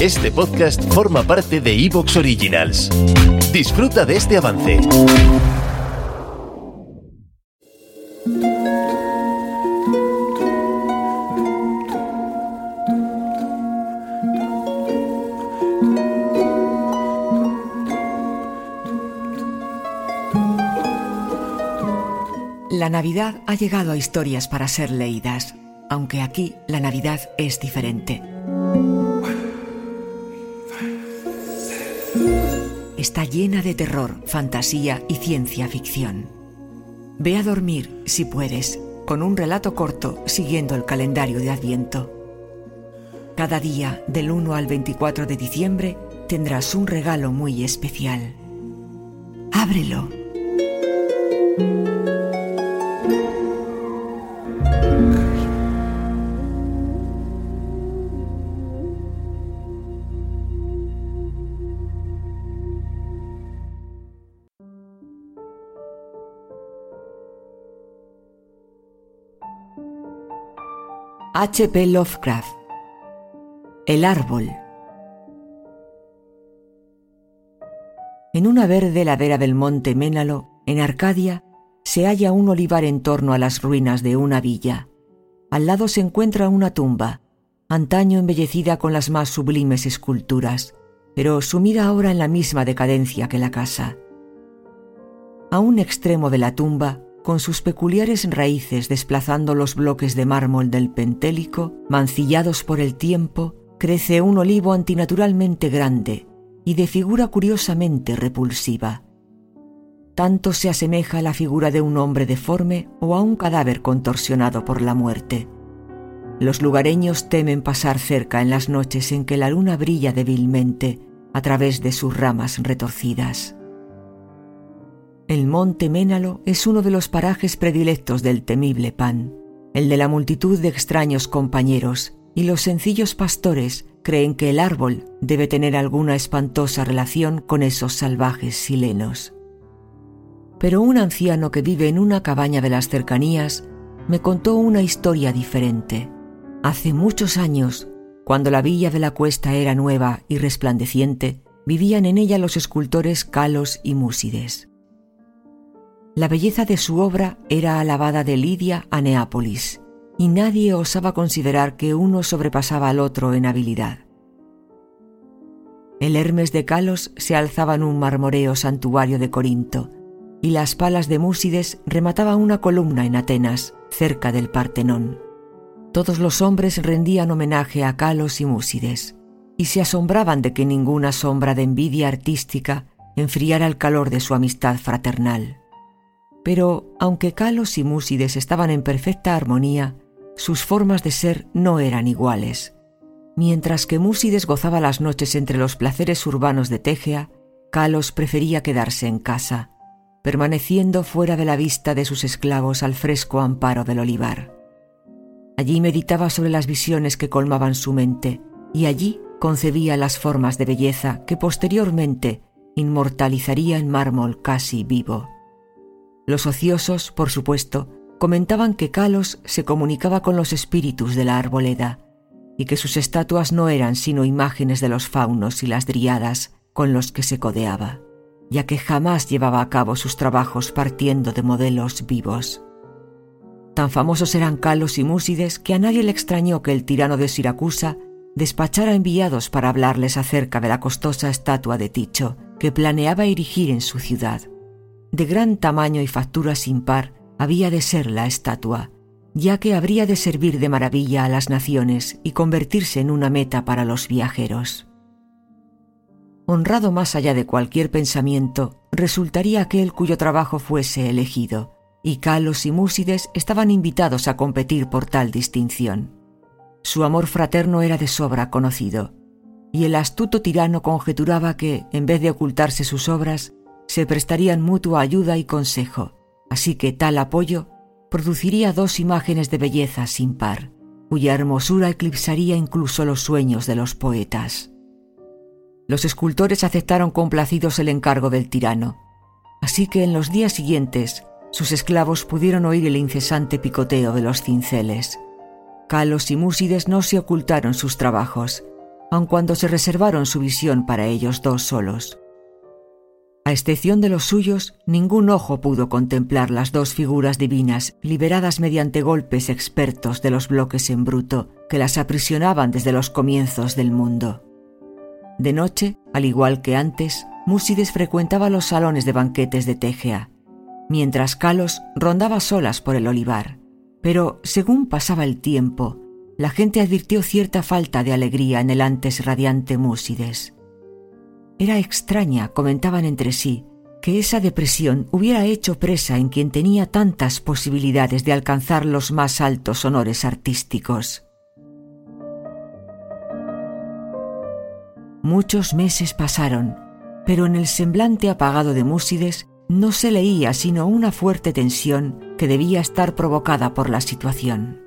Este podcast forma parte de Evox Originals. Disfruta de este avance. La Navidad ha llegado a historias para ser leídas, aunque aquí la Navidad es diferente. Está llena de terror, fantasía y ciencia ficción. Ve a dormir, si puedes, con un relato corto siguiendo el calendario de Adviento. Cada día, del 1 al 24 de diciembre, tendrás un regalo muy especial. Ábrelo. H.P. Lovecraft El árbol En una verde ladera del monte Ménalo, en Arcadia, se halla un olivar en torno a las ruinas de una villa. Al lado se encuentra una tumba, antaño embellecida con las más sublimes esculturas, pero sumida ahora en la misma decadencia que la casa. A un extremo de la tumba con sus peculiares raíces desplazando los bloques de mármol del pentélico, mancillados por el tiempo, crece un olivo antinaturalmente grande y de figura curiosamente repulsiva. Tanto se asemeja a la figura de un hombre deforme o a un cadáver contorsionado por la muerte. Los lugareños temen pasar cerca en las noches en que la luna brilla débilmente a través de sus ramas retorcidas. El monte Ménalo es uno de los parajes predilectos del temible Pan, el de la multitud de extraños compañeros, y los sencillos pastores creen que el árbol debe tener alguna espantosa relación con esos salvajes silenos. Pero un anciano que vive en una cabaña de las cercanías me contó una historia diferente. Hace muchos años, cuando la villa de la cuesta era nueva y resplandeciente, vivían en ella los escultores Calos y Músides. La belleza de su obra era alabada de Lidia a Neápolis, y nadie osaba considerar que uno sobrepasaba al otro en habilidad. El Hermes de Calos se alzaba en un marmoreo santuario de Corinto, y las palas de Músides remataban una columna en Atenas, cerca del Partenón. Todos los hombres rendían homenaje a Calos y Músides, y se asombraban de que ninguna sombra de envidia artística enfriara el calor de su amistad fraternal. Pero aunque Calos y Músides estaban en perfecta armonía, sus formas de ser no eran iguales. Mientras que Músides gozaba las noches entre los placeres urbanos de Tegea, Calos prefería quedarse en casa, permaneciendo fuera de la vista de sus esclavos al fresco amparo del olivar. Allí meditaba sobre las visiones que colmaban su mente, y allí concebía las formas de belleza que posteriormente inmortalizaría en mármol casi vivo. Los ociosos, por supuesto, comentaban que Calos se comunicaba con los espíritus de la arboleda y que sus estatuas no eran sino imágenes de los faunos y las driadas con los que se codeaba, ya que jamás llevaba a cabo sus trabajos partiendo de modelos vivos. Tan famosos eran Calos y Músides que a nadie le extrañó que el tirano de Siracusa despachara enviados para hablarles acerca de la costosa estatua de Ticho que planeaba erigir en su ciudad de gran tamaño y factura sin par, había de ser la estatua, ya que habría de servir de maravilla a las naciones y convertirse en una meta para los viajeros. Honrado más allá de cualquier pensamiento, resultaría aquel cuyo trabajo fuese elegido, y Calos y Músides estaban invitados a competir por tal distinción. su amor fraterno era de sobra conocido, y el astuto tirano conjeturaba que, en vez de ocultarse sus obras, se prestarían mutua ayuda y consejo, así que tal apoyo produciría dos imágenes de belleza sin par, cuya hermosura eclipsaría incluso los sueños de los poetas. Los escultores aceptaron complacidos el encargo del tirano, así que en los días siguientes sus esclavos pudieron oír el incesante picoteo de los cinceles. Calos y Músides no se ocultaron sus trabajos, aun cuando se reservaron su visión para ellos dos solos. A excepción de los suyos, ningún ojo pudo contemplar las dos figuras divinas liberadas mediante golpes expertos de los bloques en bruto que las aprisionaban desde los comienzos del mundo. De noche, al igual que antes, Músides frecuentaba los salones de banquetes de Tegea, mientras Calos rondaba solas por el olivar. Pero, según pasaba el tiempo, la gente advirtió cierta falta de alegría en el antes radiante Músides. Era extraña, comentaban entre sí, que esa depresión hubiera hecho presa en quien tenía tantas posibilidades de alcanzar los más altos honores artísticos. Muchos meses pasaron, pero en el semblante apagado de Músides no se leía sino una fuerte tensión que debía estar provocada por la situación.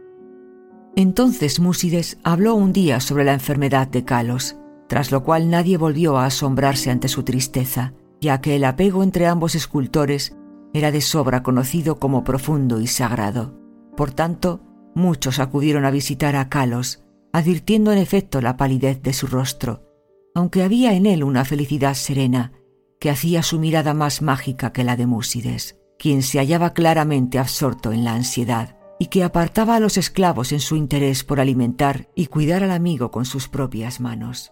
Entonces Músides habló un día sobre la enfermedad de Calos tras lo cual nadie volvió a asombrarse ante su tristeza, ya que el apego entre ambos escultores era de sobra conocido como profundo y sagrado. Por tanto, muchos acudieron a visitar a Calos, advirtiendo en efecto la palidez de su rostro, aunque había en él una felicidad serena que hacía su mirada más mágica que la de Músides, quien se hallaba claramente absorto en la ansiedad y que apartaba a los esclavos en su interés por alimentar y cuidar al amigo con sus propias manos